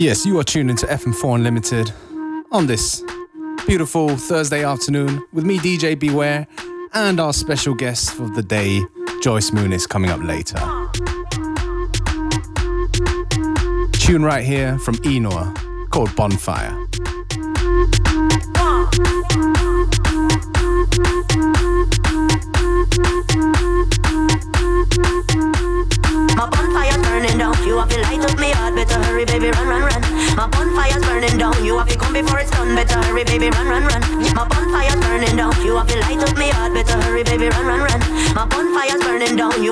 Yes, you are tuned into FM4 Unlimited on this beautiful Thursday afternoon with me, DJ Beware, and our special guest for the day, Joyce Moon, is coming up later. Tune right here from Enor called Bonfire. You have to light up me heart, better hurry, baby, run, run, run. My bonfire's burning down. You have to come before it's done, better hurry, baby, run, run, run. My bonfire's burning down. You have to light up me heart, better hurry, baby, run, run, run.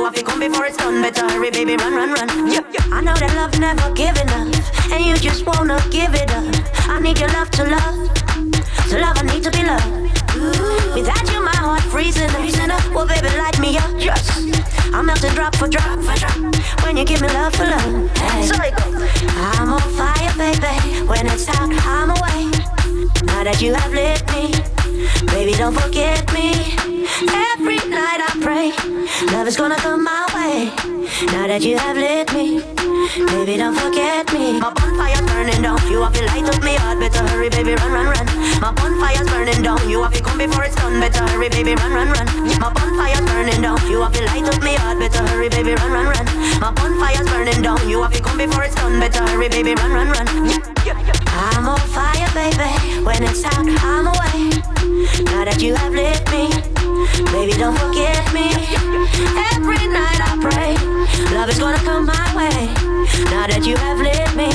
Have to come before it's done, better hurry, baby, run, run, run. Yeah, yeah. I know that love never giving up, and you just wanna give it up. I need your love to love, to love. I need to be loved. Without you, my heart freezing, freezing up. Well, baby, light me up, just. I'm melting drop for drop for drop. When you give me love for love, hey. so I'm on fire, baby. When it's hot, I'm away. Now that you have lit me, baby, don't forget me. Every night I pray, love is gonna come my way. Now that you have lit me. Baby, don't forget me. My bonfire's burning down. You have to light up me heart. Better hurry, baby, run, run, run. My bonfire's burning down. You have to come before it's done. Better hurry, baby, run, run, run. My bonfire's burning down. You have to light up me heart. Better hurry, baby, run, run, run. My bonfire's burning down. You have to come before it's done. Better hurry, baby, run, run, run. I'm on fire, baby. When it's hot, I'm away. Now that you have lit me, baby, don't forget me. Every night I pray, love is gonna come my way. Now that you have lit me,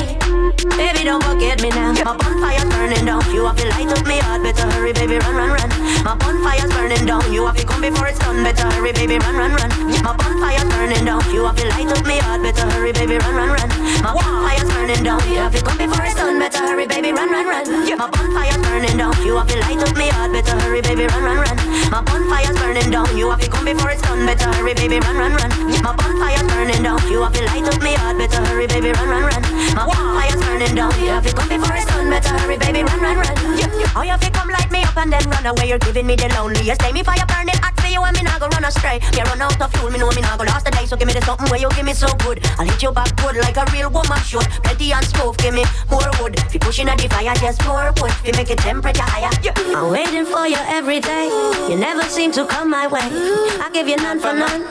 baby, don't forget me now. My bonfire's burning down. You have to light up me heart. Better hurry, baby, run, run, run. My bonfire's burning down. You have to come before it's done. Better hurry, baby, run, run, run. My bonfire's burning down. You have to light up me heart. Better hurry, baby, run, run, run. My bonfire's burning down. You have to come before it's done. Better hurry, baby, run, run, run. My bonfire's burning down. You have to light up me heart. Better hurry, baby, run, run, run. My bonfire's burning down. You have to come before it's done. Better hurry, baby, run, run, run. My bonfire's burning down. You have to light up me heart. Better hurry, baby, run, run, run. My fire's burning down. You have to come before it's done. Better hurry, baby, run, run, run. Yeah. Oh, you have to come light me up and then run away. You're giving me the loneliest day. Me fire burning hot you and me not go run astray. Me run out of fuel, me know me not go last the day. So give me the something where you give me so good. I'll hit you back good like a real woman should. Plenty and stove, give me more wood. If you pushing at the fire, just more wood. If you make it temperature higher. Yeah. I'm waiting for you every day. You never seem to come my way. I give you none for none.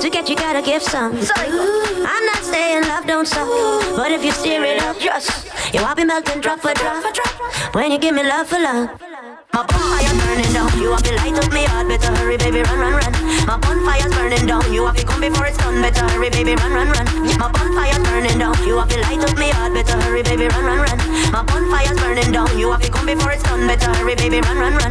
To get you gotta give some. I'm not saying love don't suck, but if you steer it up, just you I'll be melting drop for drop. When you give me love for love. My bonfire's burning down. You have to light up me heart. Better hurry, baby, run, run, run. My bonfire's burning down. You have to come before it's done. Better hurry, baby, run, run, run. My bonfire's burning down. You have to light up me heart. Better hurry, baby, run, run, run. My bonfire's burning down. You have to come before it's done. Better hurry, baby, run, run, run.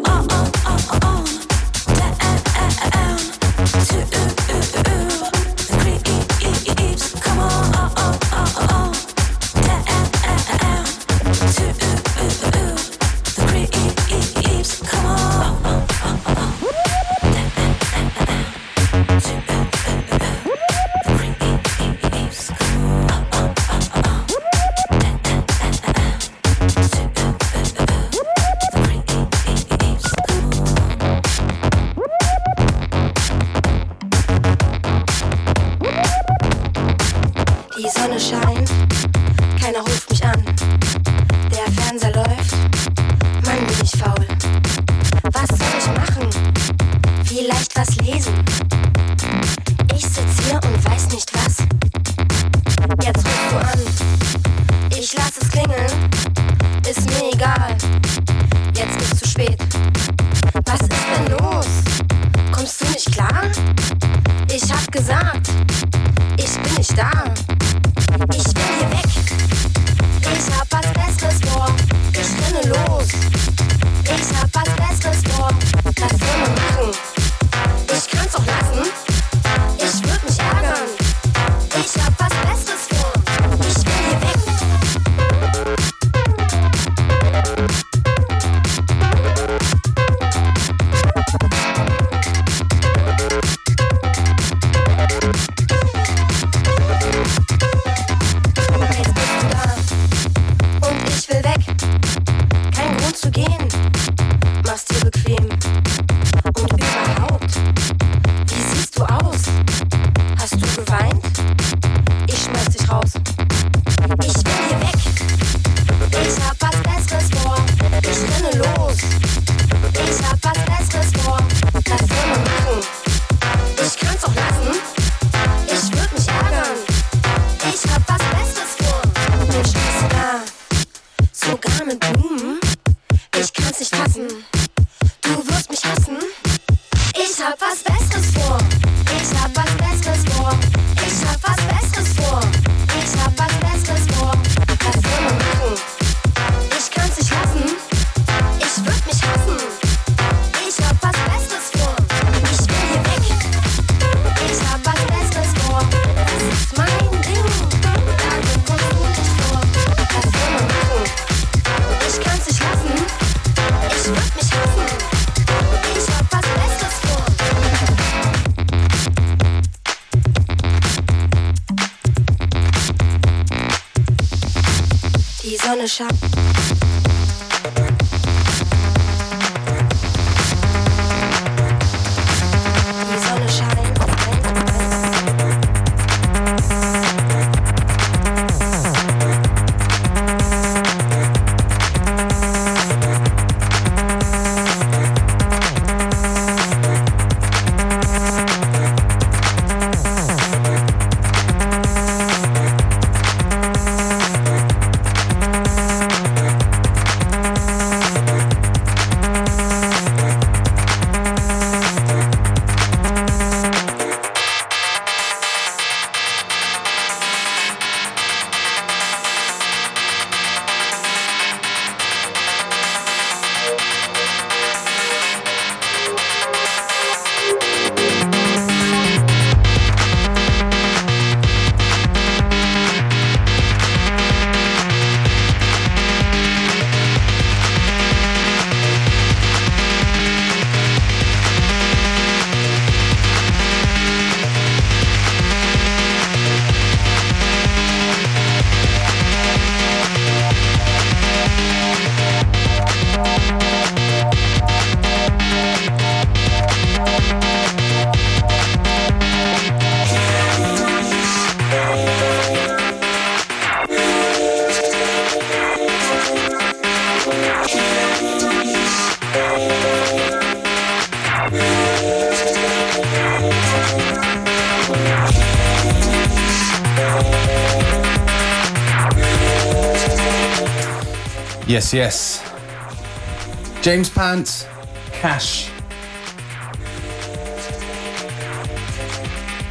Yes, yes. James Pant, Cash.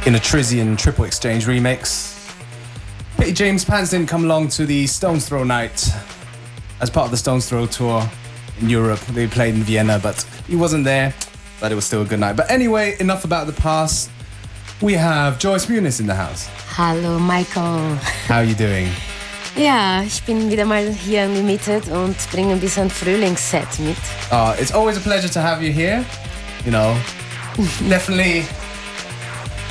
In a Trizian Triple Exchange remix. Pity James Pants didn't come along to the Stones Throw night as part of the Stones Throw tour in Europe. They played in Vienna, but he wasn't there. But it was still a good night. But anyway, enough about the past. We have Joyce Muniz in the house. Hello, Michael. How are you doing? Ja, ich bin wieder mal hier Unlimited und bringe ein bisschen Frühlingsset mit. Uh, it's always a pleasure to have you here. You know, definitely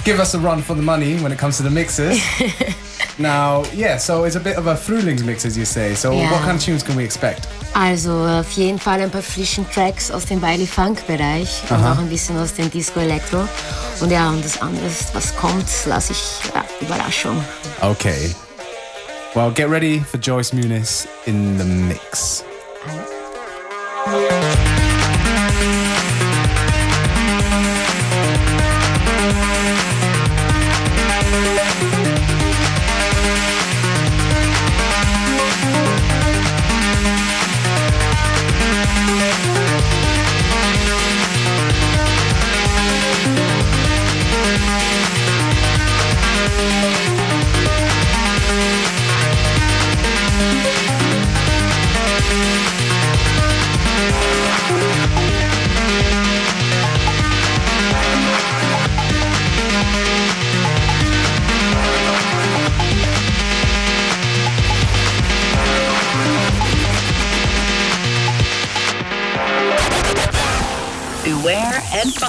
give us a run for the money when it comes to the mixes. now, yeah, so it's a bit of a Frühlingsmix, as you say. So, Yeah. what kind of tunes can we expect? Also auf jeden Fall ein paar frischen Tracks aus dem Bailey Funk Bereich und auch ein bisschen aus dem Disco Electro. Und ja, und das andere, was kommt, lasse ich ja, Überraschung. Okay. Well, get ready for Joyce Muniz in the mix.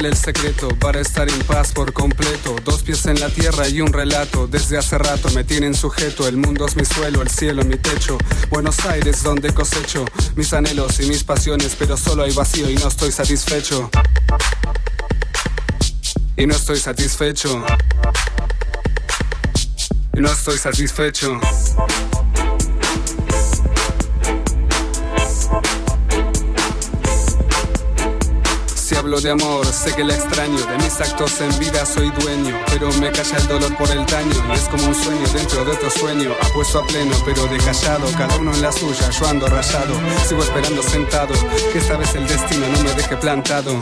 ¿Cuál el secreto para estar en paz por completo? Dos pies en la tierra y un relato. Desde hace rato me tienen sujeto. El mundo es mi suelo, el cielo mi techo. Buenos Aires donde cosecho mis anhelos y mis pasiones, pero solo hay vacío y no estoy satisfecho. Y no estoy satisfecho. Y no estoy satisfecho. Hablo de amor, sé que la extraño. De mis actos en vida soy dueño, pero me calla el dolor por el daño. Y es como un sueño dentro de otro sueño. Apuesto a pleno, pero de callado. Cada uno en la suya, yo ando rayado. Sigo esperando sentado, que esta vez el destino no me deje plantado.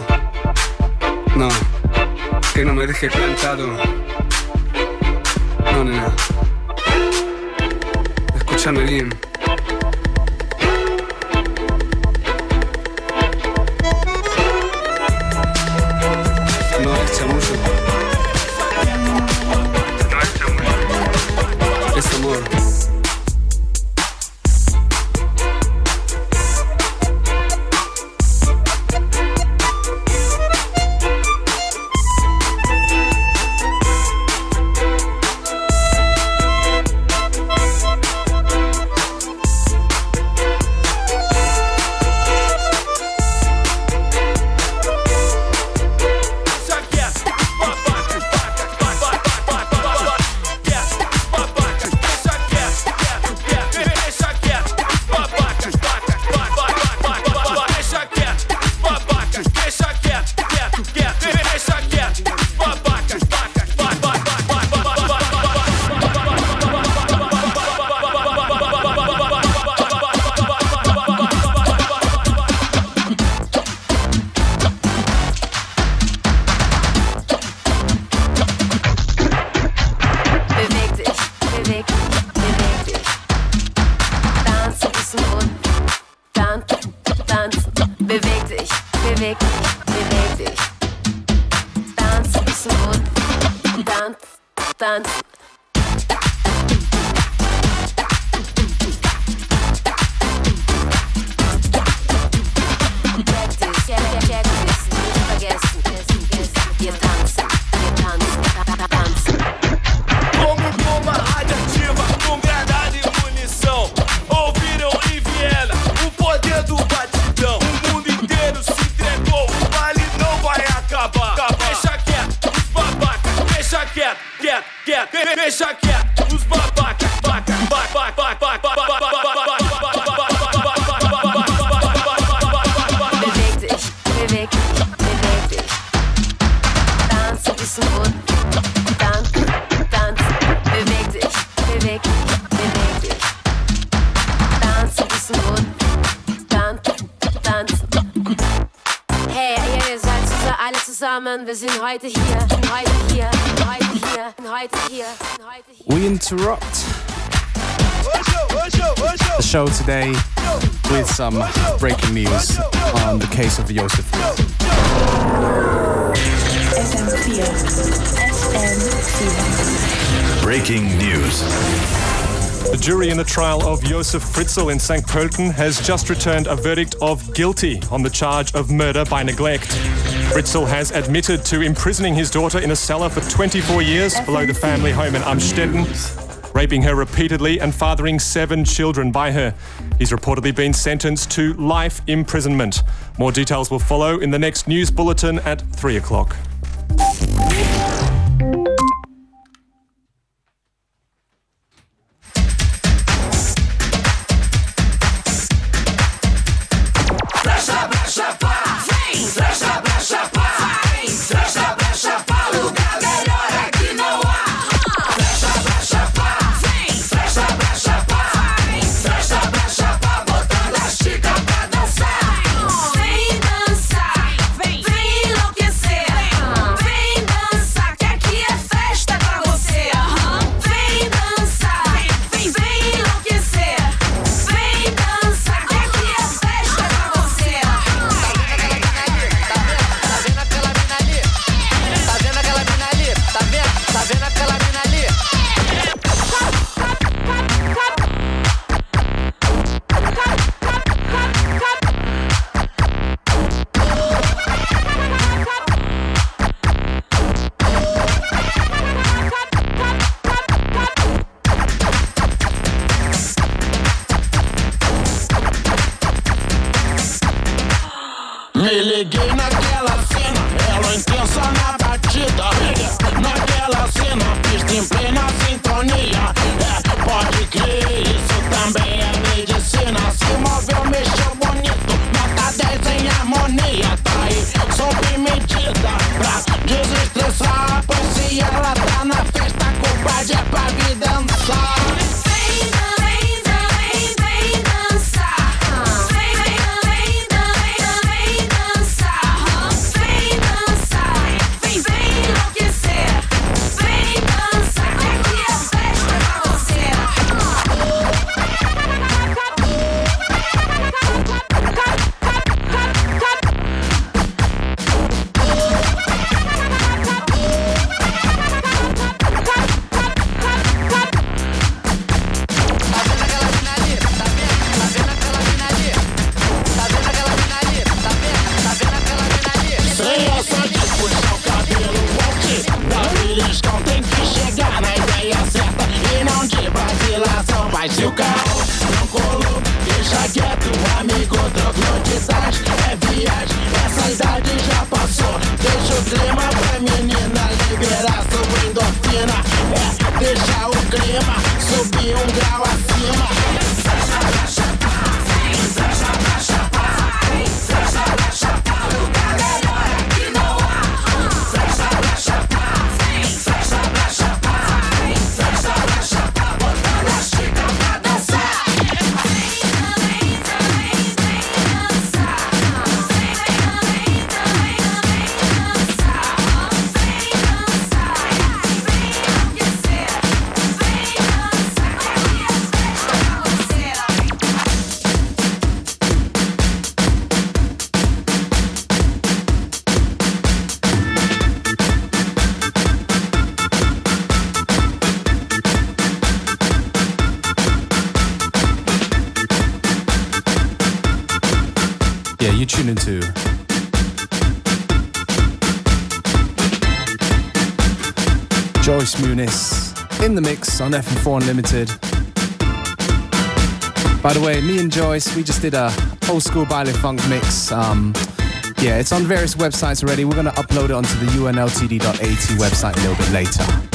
No, que no me deje plantado. No, nena. Escúchame bien. Today with some breaking news on the case of Josef. Breaking news. The jury in the trial of Josef Fritzl in St. Pölten has just returned a verdict of guilty on the charge of murder by neglect. Fritzl has admitted to imprisoning his daughter in a cellar for 24 years below the family home in Amstetten, raping her repeatedly and fathering seven children by her. He's reportedly been sentenced to life imprisonment. More details will follow in the next news bulletin at 3 o'clock. Mix on FM4 Unlimited. By the way, me and Joyce, we just did a old school baile funk mix. Um, yeah, it's on various websites already. We're gonna upload it onto the unltd.at website a little bit later.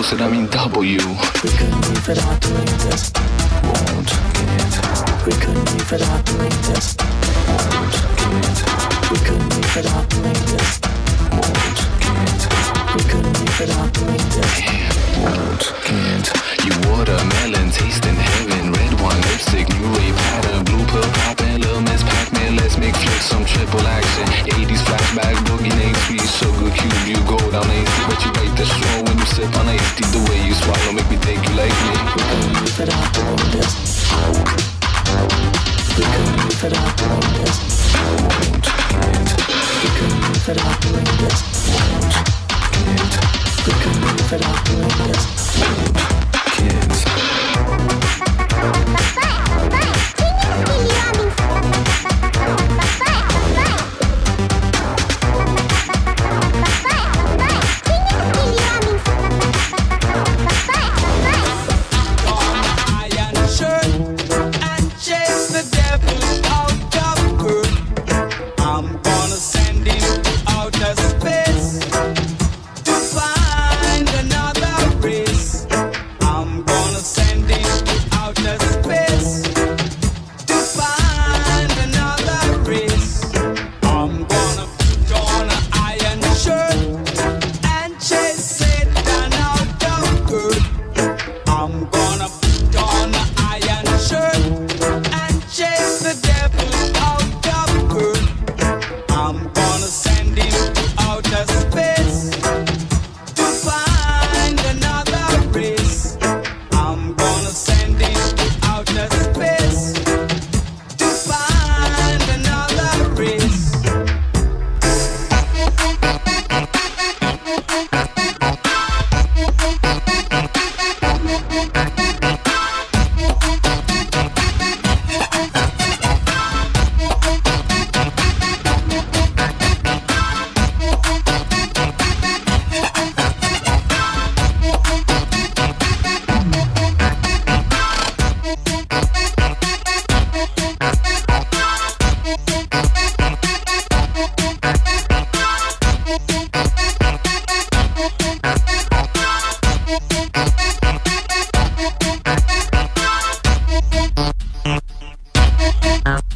doubles and I mean double you. We couldn't be to doing this. Won't get. We couldn't be to doing this. Won't get. We couldn't be to doing this. Won't get. We couldn't be to doing this. Won't get. You watermelon tasting heaven. Red wine lipstick, new wave pattern. Blue pill popping, little miss Pac-Man. Let's make flick some triple action. 80s flashback, boogie name, sweet sugar cube. You go down, ain't but you wait the że ma na jeszcze Uh.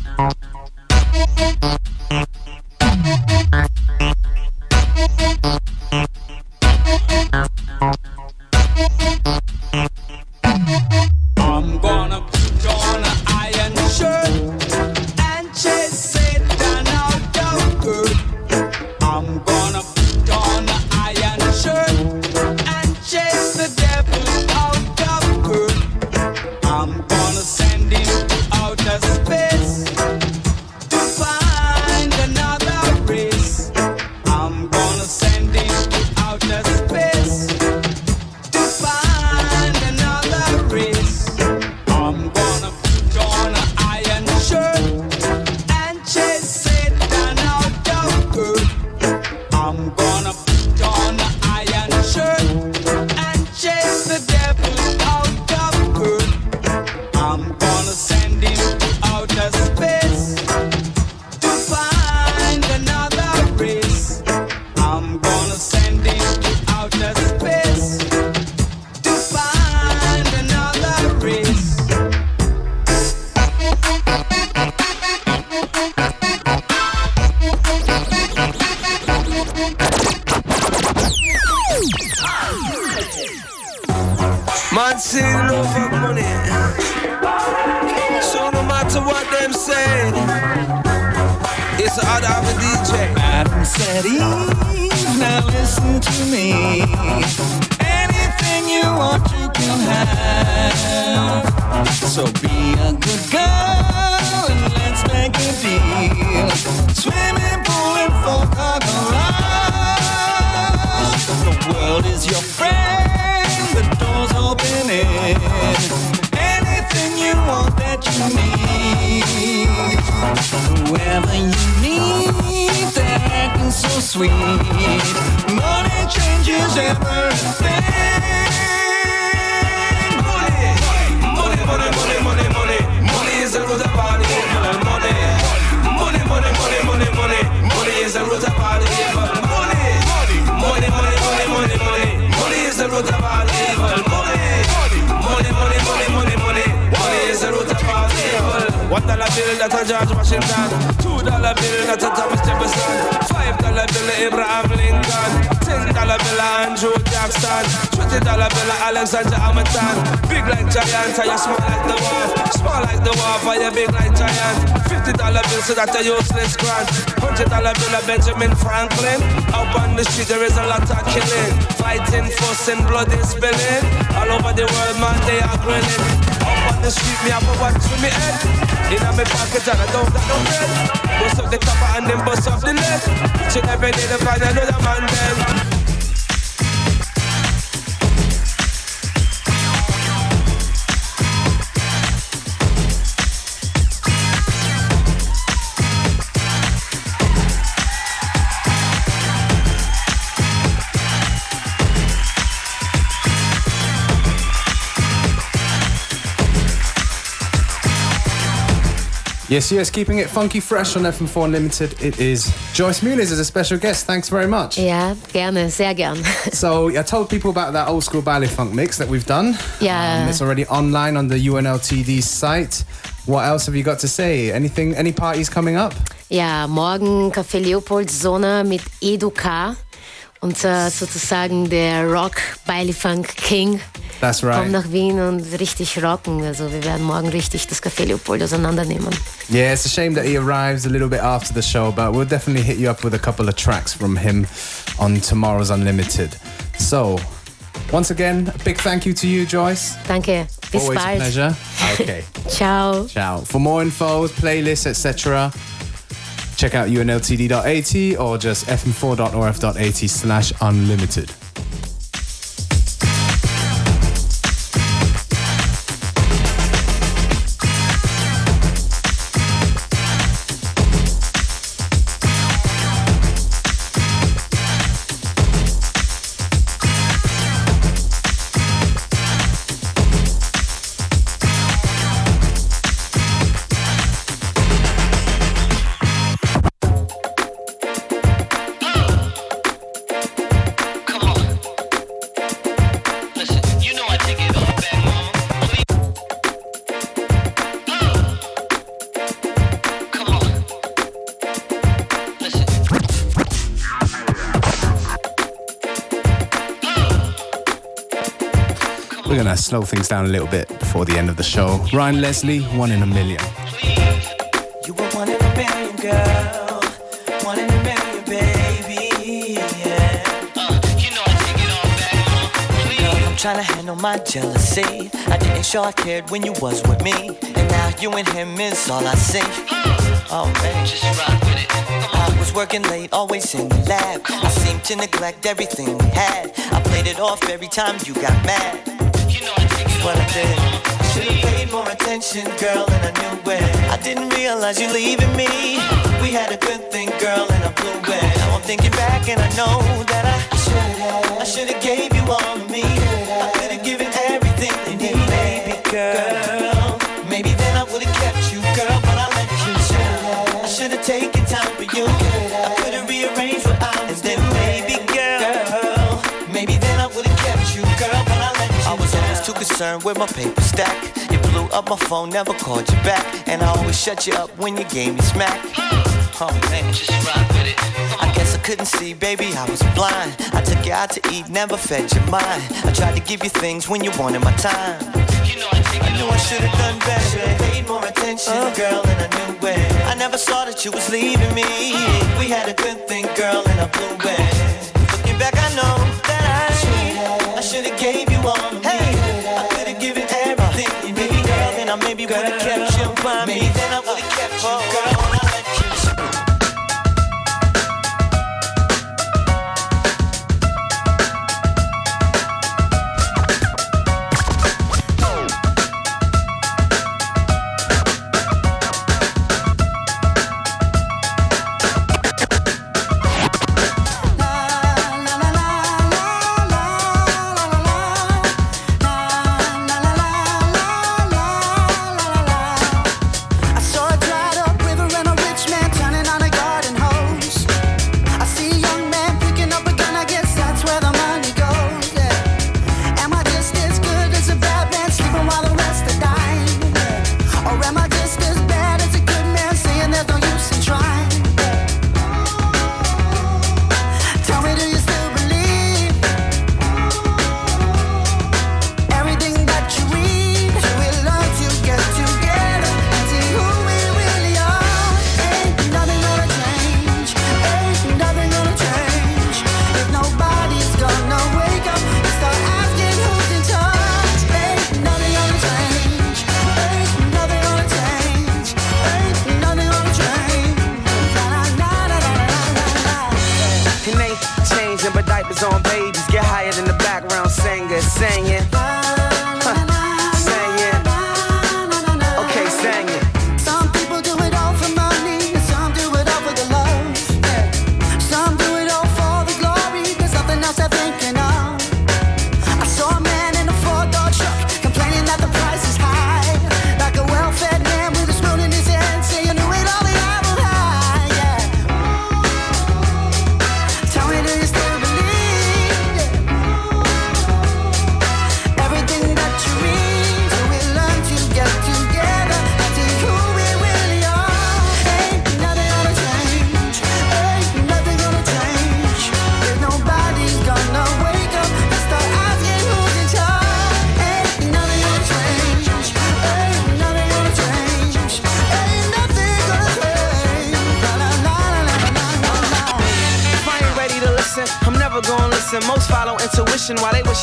So be a good girl and let's make a deal. Swimming pool and full car. The world is your friend, the door's opening. Anything you want that you need. Whoever you need, they're acting so sweet. Money changes everything. Money One dollar bill that a George Washington. Two dollar bill that a Thomas Jefferson. Five dollar bill Abraham Lincoln. Ten dollar bill Andrew Jackson. Twenty dollar bill Alexander Hamilton. Big like giant, and you small like the wall. Small like the wall, but you big like giant. Fifty dollar bill so that a Ulysses Grant. Hundred dollar bill of Benjamin Franklin. Up on the street there is a lot of killing. Fighting, fussing, blood is spilling. All over the world, man, they are grilling. Up on the street, me have a watch for me head. In a me pocket and I don't got no bread. Bust up the top and then bust up the leg. Each and every day to find another man dead. Yes, yes, keeping it funky fresh on FM4 Unlimited. It is Joyce Muniz as a special guest. Thanks very much. Yeah, gerne, sehr gern. So I told people about that old school Baile Funk mix that we've done. Yeah. Um, it's already online on the UNLTD site. What else have you got to say? Anything? Any parties coming up? Ja, morgen Café Leopold Sonne mit Edu K. Und äh, sozusagen der Rock Baile Funk King That's right. kommt nach Wien und richtig rocken. Also wir werden morgen richtig das Café Leopold auseinandernehmen. Yeah, it's a shame that he arrives a little bit after the show, but we'll definitely hit you up with a couple of tracks from him on tomorrow's Unlimited. So, once again, a big thank you to you, Joyce. Danke, bis Always bald. a pleasure. Okay. Ciao. Ciao. For more info, playlists, etc., check out unltd.at or just fm4.orf.at slash unlimited. Gonna slow things down a little bit before the end of the show. Ryan Leslie, one in a million. You were one in a million, girl. One in a million, baby. Yeah. Girl, I'm trying to handle my jealousy. I didn't show I cared when you was with me, and now you and him is all I see. Oh man, just rock with it. I was working late, always in the lab. I seemed to neglect everything we had. I played it off every time you got mad. What I did. Should've paid more attention, girl, and I knew it. I didn't realize you leaving me. We had a good thing, girl, and I blew it. Now I'm thinking back and I know that I should've, I should've gave you all of me. I could've given everything you, baby girl. Concerned with my paper stack. You blew up my phone, never called you back, and I always shut you up when you gave me smack. Oh man, just rock with it. I guess I couldn't see, baby, I was blind. I took you out to eat, never fed your mind. I tried to give you things when you wanted my time. I knew I should've done better. Paid more attention, uh. girl, and I knew it. I never saw that you was leaving me. We had a good thing, girl, and I blew it. Looking back, I know that I I should've gave you all of me. I maybe would've kept you by me. Then I would've kept you, girl,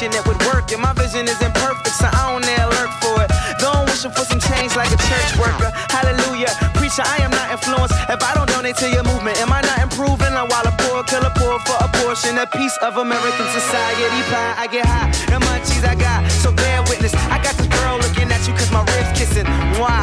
That would work, and my vision is imperfect, so I don't ever lurk for it. Don't wishin' for some change like a church worker. Hallelujah. Preacher, I am not influenced if I don't donate to your movement. Am I not improving? I'm while a poor killer poor for a portion, a piece of American society pie. I get high, the munchies I got, so bear witness. I got this girl looking at you cause my ribs kissing. Why?